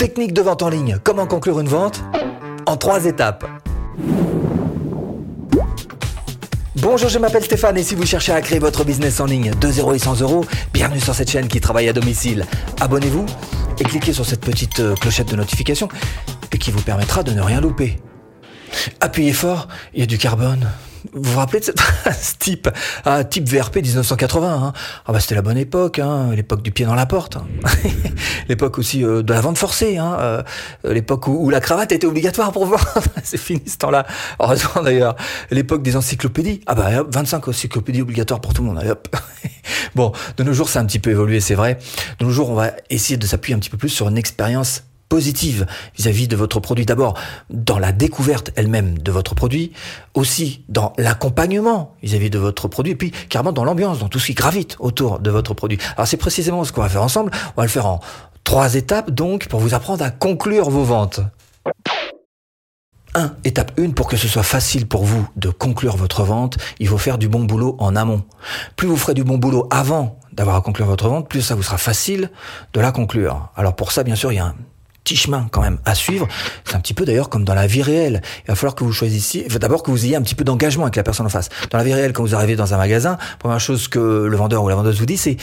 Technique de vente en ligne. Comment conclure une vente En trois étapes. Bonjour, je m'appelle Stéphane et si vous cherchez à créer votre business en ligne de 0 et 100 euros, bienvenue sur cette chaîne qui travaille à domicile. Abonnez-vous et cliquez sur cette petite euh, clochette de notification qui vous permettra de ne rien louper. Appuyez fort, il y a du carbone. Vous vous rappelez de phrase type, ah, type VRP 1980 hein Ah bah c'était la bonne époque, hein, l'époque du pied dans la porte, hein. l'époque aussi euh, de la vente forcée, hein, euh, l'époque où, la cravate était obligatoire pour vendre. C'est fini ce temps-là. Heureusement d'ailleurs, l'époque des encyclopédies. Ah bah hop, 25 encyclopédies obligatoires pour tout le monde. Bon, de nos jours c'est un petit peu évolué, c'est vrai. De nos jours on va essayer de s'appuyer un petit peu plus sur une expérience positive vis-à-vis de votre produit. D'abord, dans la découverte elle-même de votre produit, aussi dans l'accompagnement vis-à-vis de votre produit, et puis carrément dans l'ambiance, dans tout ce qui gravite autour de votre produit. Alors c'est précisément ce qu'on va faire ensemble. On va le faire en trois étapes, donc, pour vous apprendre à conclure vos ventes. 1. Étape 1, pour que ce soit facile pour vous de conclure votre vente, il faut faire du bon boulot en amont. Plus vous ferez du bon boulot avant d'avoir à conclure votre vente, plus ça vous sera facile de la conclure. Alors pour ça, bien sûr, il y a un petit chemin quand même à suivre. C'est un petit peu d'ailleurs comme dans la vie réelle. Il va falloir que vous choisissiez, d'abord que vous ayez un petit peu d'engagement avec la personne en face. Dans la vie réelle, quand vous arrivez dans un magasin, première chose que le vendeur ou la vendeuse vous dit, c'est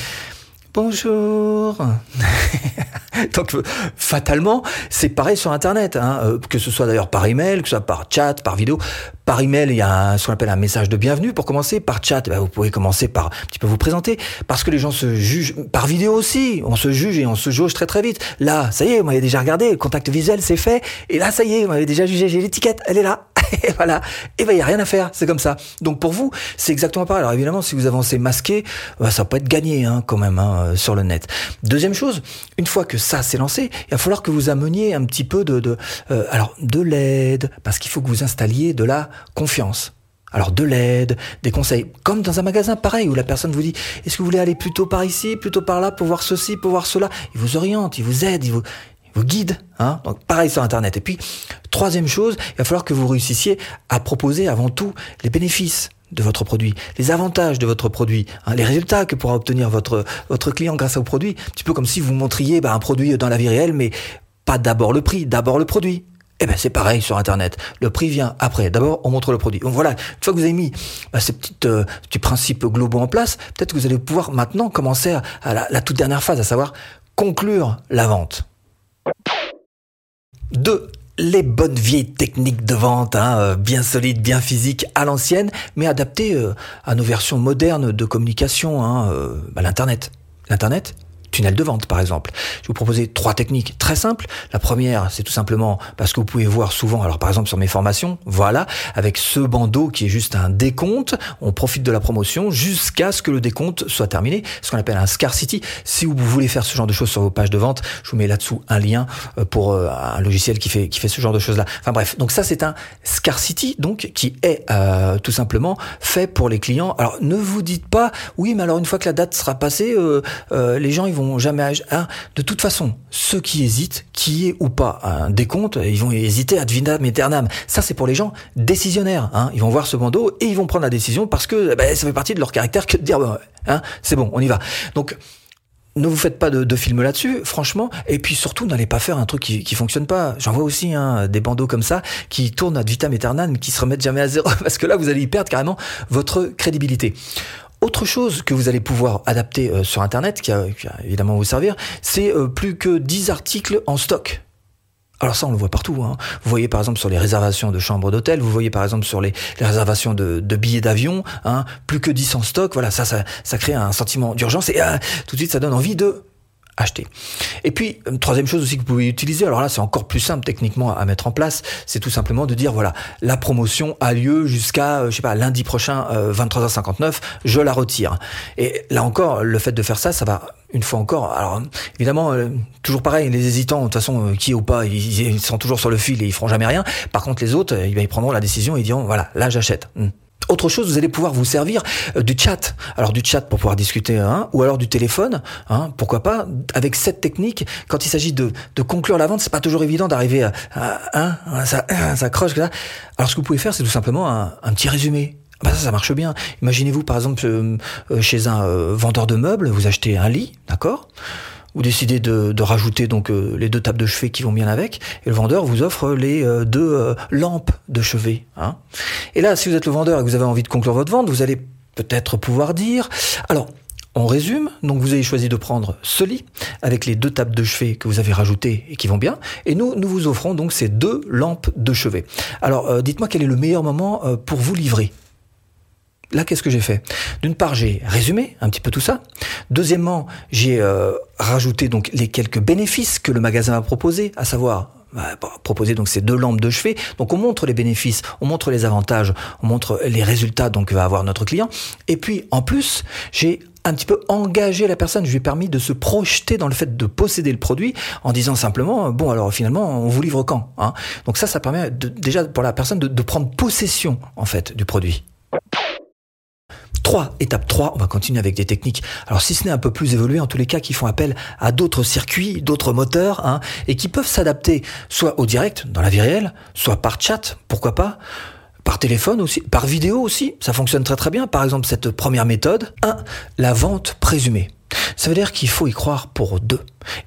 Bonjour. Donc fatalement, c'est pareil sur Internet, hein, euh, que ce soit d'ailleurs par email, que ce soit par chat, par vidéo. Par email, il y a un, ce qu'on appelle un message de bienvenue pour commencer. Par chat, ben, vous pouvez commencer par un petit peu vous présenter, parce que les gens se jugent. Par vidéo aussi, on se juge et on se jauge très très vite. Là, ça y est, vous m'avez déjà regardé, le contact visuel c'est fait, et là ça y est, vous m'avez déjà jugé, j'ai l'étiquette, elle est là. et voilà. Et ben, il y a rien à faire. C'est comme ça. Donc, pour vous, c'est exactement pareil. Alors, évidemment, si vous avancez masqué, ben, ça peut être gagné, hein, quand même, hein, sur le net. Deuxième chose, une fois que ça s'est lancé, il va falloir que vous ameniez un petit peu de, de euh, alors, de l'aide, parce qu'il faut que vous installiez de la confiance. Alors de l'aide, des conseils, comme dans un magasin pareil où la personne vous dit est-ce que vous voulez aller plutôt par ici, plutôt par là, pour voir ceci, pour voir cela? Il vous oriente, il vous aide, il vous, vous guide. Hein Donc pareil sur Internet. Et puis, troisième chose, il va falloir que vous réussissiez à proposer avant tout les bénéfices de votre produit, les avantages de votre produit, hein, les résultats que pourra obtenir votre votre client grâce au produit. Un petit peu comme si vous montriez bah, un produit dans la vie réelle, mais pas d'abord le prix, d'abord le produit. Eh ben c'est pareil sur Internet. Le prix vient après. D'abord, on montre le produit. Donc voilà, une fois que vous avez mis bah, ces petites, euh, petits principes globaux en place, peut-être que vous allez pouvoir maintenant commencer à, la, la toute dernière phase, à savoir conclure la vente. 2. Les bonnes vieilles techniques de vente, hein, euh, bien solides, bien physiques, à l'ancienne, mais adaptées euh, à nos versions modernes de communication, hein, euh, bah, l'Internet. L'Internet, tunnel de vente par exemple. Je vais vous proposer trois techniques très simples. La première, c'est tout simplement parce que vous pouvez voir souvent, alors par exemple sur mes formations, voilà, avec ce bandeau qui est juste un décompte, on profite de la promotion jusqu'à ce que le décompte soit terminé, ce qu'on appelle un scarcity. Si vous voulez faire ce genre de choses sur vos pages de vente, je vous mets là-dessous un lien euh, pour euh, un logiciel qui fait qui fait ce genre de choses là. Enfin bref, donc ça c'est un scarcity donc qui est euh, tout simplement fait pour les clients. Alors ne vous dites pas oui, mais alors une fois que la date sera passée, les gens ils vont jamais. Hein. De toute façon, ceux qui hésitent, qui est ou pas un décompte, ils vont hésiter ad vitam aeternam. Ça, c'est pour les gens décisionnaires. Hein. Ils vont voir ce bandeau et ils vont prendre la décision parce que ben, ça fait partie de leur caractère que de dire hein, c'est bon, on y va. Donc ne vous faites pas de, de film là-dessus, franchement. Et puis surtout, n'allez pas faire un truc qui, qui fonctionne pas. J'en vois aussi hein, des bandeaux comme ça qui tournent ad vitam aeternam, qui se remettent jamais à zéro, parce que là, vous allez y perdre carrément votre crédibilité. Autre chose que vous allez pouvoir adapter euh, sur Internet, qui, a, qui, évidemment vous servir, c'est euh, plus que 10 articles en stock. Alors ça, on le voit partout. Hein. Vous voyez par exemple sur les réservations de chambres d'hôtel, vous voyez par exemple sur les, les réservations de, billets d'avion, hein, plus que 10 en stock. Voilà, ça, ça, ça crée un sentiment d'urgence et euh, tout de suite, ça donne envie de acheter. Et puis, une troisième chose aussi que vous pouvez utiliser, alors là c'est encore plus simple techniquement à mettre en place, c'est tout simplement de dire voilà, la promotion a lieu jusqu'à, euh, je sais pas, lundi prochain, euh, 23h59, je la retire. Et là encore, le fait de faire ça, ça va une fois encore. Alors évidemment, euh, toujours pareil, les hésitants, de toute façon, euh, qui ou pas, ils, sont toujours sur le fil et ils feront jamais rien. Par contre, les autres, euh, ils prendront la décision et ils diront voilà, là j'achète. Hum. Autre chose, vous allez pouvoir vous servir euh, du chat. Alors du chat pour pouvoir discuter, hein, ou alors du téléphone, hein, pourquoi pas. Avec cette technique, quand il s'agit de, conclure la vente, c'est pas toujours évident d'arriver à, à, hein, ça, ça. Alors ce que vous pouvez faire, c'est tout simplement un, petit résumé. Bah ça, ça marche bien. Imaginez-vous par exemple euh, chez un euh, vendeur de meubles, vous achetez un lit, d'accord? Vous décidez de, rajouter donc euh, les deux tables de chevet qui vont bien avec, et le vendeur vous offre les euh, deux euh, lampes de chevet. Hein. Et là, si vous êtes le vendeur et que vous avez envie de conclure votre vente, vous allez peut-être pouvoir dire, alors on résume, donc vous avez choisi de prendre ce lit avec les deux tables de chevet que vous avez rajoutées et qui vont bien, et nous, nous vous offrons donc ces deux lampes de chevet. Alors, dites-moi quel est le meilleur moment pour vous livrer? Là, qu'est-ce que j'ai fait? D'une part, j'ai résumé un petit peu tout ça. Deuxièmement, j'ai euh, rajouté donc les quelques bénéfices que le magasin a proposés, à savoir bah, proposer donc ces deux lampes de chevet. Donc on montre les bénéfices, on montre les avantages, on montre les résultats donc que va avoir notre client. Et puis en plus, j'ai un petit peu engagé la personne. Je lui ai permis de se projeter dans le fait de posséder le produit en disant simplement bon alors finalement on vous livre quand hein? Donc ça, ça permet déjà pour la personne de, de prendre possession en fait du produit. 3. Étape 3, on va continuer avec des techniques. Alors si ce n'est un peu plus évolué, en tous les cas, qui font appel à d'autres circuits, d'autres moteurs, hein, et qui peuvent s'adapter soit au direct, dans la vie réelle, soit par chat, pourquoi pas, par téléphone aussi, par vidéo aussi, ça fonctionne très très bien. Par exemple, cette première méthode, 1. La vente présumée. Ça veut dire qu'il faut y croire pour deux.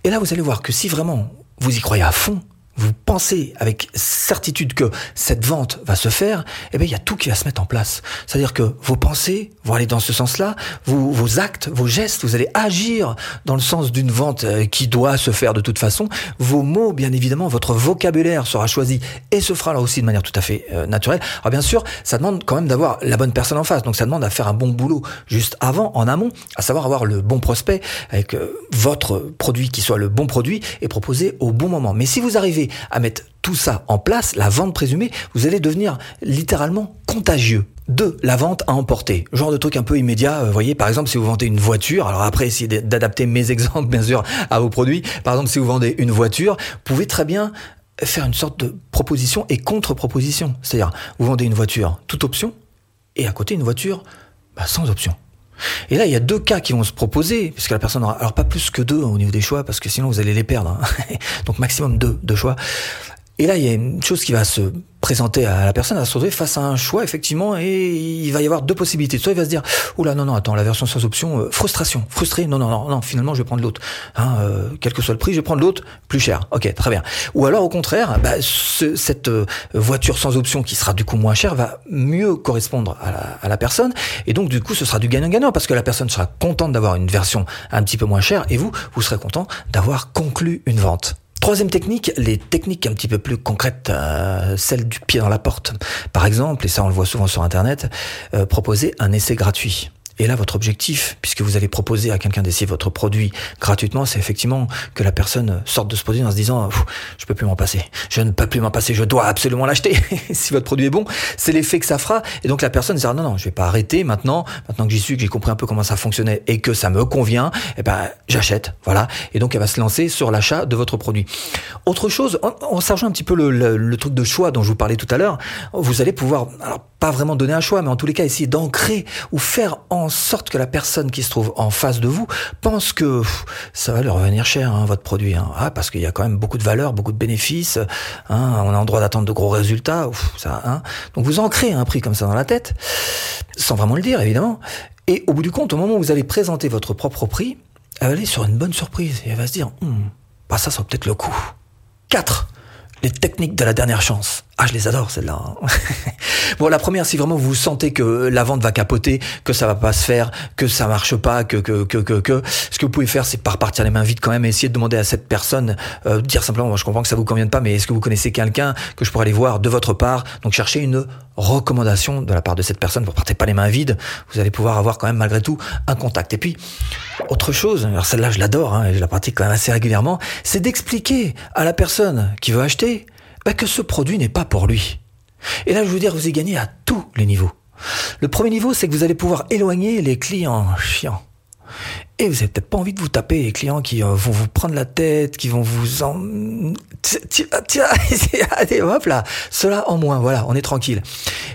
Et là, vous allez voir que si vraiment vous y croyez à fond, vous pensez avec certitude que cette vente va se faire, eh bien, il y a tout qui va se mettre en place. C'est-à-dire que vos pensées vont aller dans ce sens-là, vos, vos actes, vos gestes, vous allez agir dans le sens d'une vente euh, qui doit se faire de toute façon. Vos mots, bien évidemment, votre vocabulaire sera choisi et se fera là aussi de manière tout à fait euh, naturelle. Alors bien sûr, ça demande quand même d'avoir la bonne personne en face. Donc ça demande à faire un bon boulot juste avant, en amont, à savoir avoir le bon prospect avec euh, votre produit qui soit le bon produit et proposé au bon moment. Mais si vous arrivez à mettre tout ça en place, la vente présumée, vous allez devenir littéralement contagieux. Deux, la vente à emporter. Genre de truc un peu immédiat. Euh, vous voyez, par exemple, si vous vendez une voiture, alors après, essayez d'adapter mes exemples, bien sûr, à vos produits. Par exemple, si vous vendez une voiture, vous pouvez très bien faire une sorte de proposition et contre-proposition. C'est-à-dire, vous vendez une voiture toute option et à côté une voiture bah, sans option. Et là, il y a deux cas qui vont se proposer, puisque la personne aura, alors pas plus que deux au niveau des choix, parce que sinon vous allez les perdre. Hein. Donc maximum deux, deux choix. Et là, il y a une chose qui va se présenter à la personne, à se retrouver face à un choix, effectivement, et il va y avoir deux possibilités. Soit il va se dire, oula, non, non, attends, la version sans option, euh, frustration, frustré, non, non, non, non, finalement, je vais prendre l'autre. Hein, euh, quel que soit le prix, je vais prendre l'autre plus cher. Ok, très bien. Ou alors, au contraire, bah, ce, cette euh, voiture sans option qui sera du coup moins chère va mieux correspondre à la, à la personne, et donc du coup, ce sera du gagnant-gagnant, parce que la personne sera contente d'avoir une version un petit peu moins chère, et vous, vous serez content d'avoir conclu une vente. Troisième technique, les techniques un petit peu plus concrètes, euh, celle du pied dans la porte. Par exemple, et ça on le voit souvent sur Internet, euh, proposer un essai gratuit. Et là, votre objectif, puisque vous allez proposer à quelqu'un d'essayer votre produit gratuitement, c'est effectivement que la personne sorte de ce produit en se disant je peux plus m'en passer, je ne peux plus m'en passer, je dois absolument l'acheter. si votre produit est bon, c'est l'effet que ça fera. Et donc la personne dira non non, je vais pas arrêter maintenant. Maintenant que j'y suis, que j'ai compris un peu comment ça fonctionnait et que ça me convient, eh ben j'achète. Voilà. Et donc elle va se lancer sur l'achat de votre produit. Autre chose, on, on un petit peu le, truc de choix dont je vous parlais tout à l'heure. Vous allez pouvoir pas vraiment donner un choix, mais en tous les cas essayer d'ancrer ou faire en sorte que la personne qui se trouve en face de vous pense que ça va lui revenir cher hein, votre produit, hein. ah, parce qu'il y a quand même beaucoup de valeur, beaucoup de bénéfices, hein, on a en droit d'attendre de gros résultats, ça. Donc vous ancrez un prix comme ça dans la tête, sans vraiment le dire évidemment, et au bout du compte, au moment où vous allez présenter votre propre prix, elle va aller sur une bonne surprise et elle va se dire, hum, bah ça sera peut-être le coup. 4 les techniques de la dernière chance. Ah, je les adore, celles-là. Hein. bon, la première, si vraiment vous sentez que la vente va capoter, que ça va pas se faire, que ça marche pas, que, que, que, que, que ce que vous pouvez faire, c'est pas repartir les mains vides quand même et essayer de demander à cette personne, euh, dire simplement, moi, je comprends que ça vous convienne pas, mais est-ce que vous connaissez quelqu'un que je pourrais aller voir de votre part? Donc, chercher une recommandation de la part de cette personne. Vous partez pas les mains vides. Vous allez pouvoir avoir quand même, malgré tout, un contact. Et puis, autre chose, alors celle-là, je l'adore, hein, je la pratique quand même assez régulièrement, c'est d'expliquer à la personne qui veut acheter, bah, que ce produit n'est pas pour lui. Et là, je veux dire, vous y gagnez à tous les niveaux. Le premier niveau, c'est que vous allez pouvoir éloigner les clients chiants. Et vous n'avez peut-être pas envie de vous taper les clients qui euh, vont vous prendre la tête, qui vont vous en... Tiens, allez, hop là, cela en moins, voilà, on est tranquille.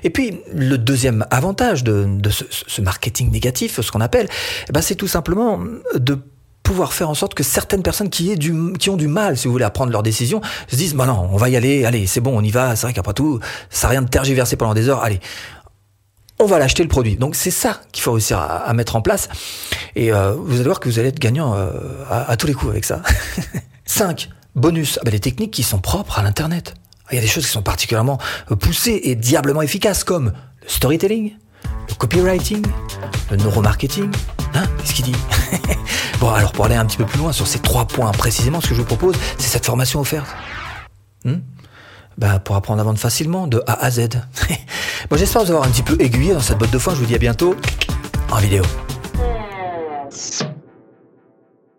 Et puis, le deuxième avantage de, ce, marketing négatif, ce qu'on appelle, eh ben, c'est tout simplement de pouvoir faire en sorte que certaines personnes qui, du, qui ont du mal, si vous voulez, à prendre leurs décisions, se disent, bah non, on va y aller, allez, c'est bon, on y va, c'est vrai qu'après tout, ça n'a rien de tergiverser pendant des heures, allez, on va l'acheter le produit. Donc c'est ça qu'il faut réussir à, mettre en place. Et euh, vous allez voir que vous allez être gagnant euh, à, tous les coups avec ça. 5. Bonus. Ah ben, les techniques qui sont propres à l'Internet. Il y a des choses qui sont particulièrement euh, poussées et diablement efficaces comme le storytelling, le copywriting, le neuromarketing. Hein Qu'est-ce qu'il dit Bon, alors pour aller un petit peu plus loin sur ces trois points précisément, ce que je vous propose, c'est cette formation offerte. Hmm bah, pour apprendre à vendre facilement, de A à Z. bon, j'espère vous avoir un petit peu aiguillé dans cette botte de foin. Je vous dis à bientôt en vidéo.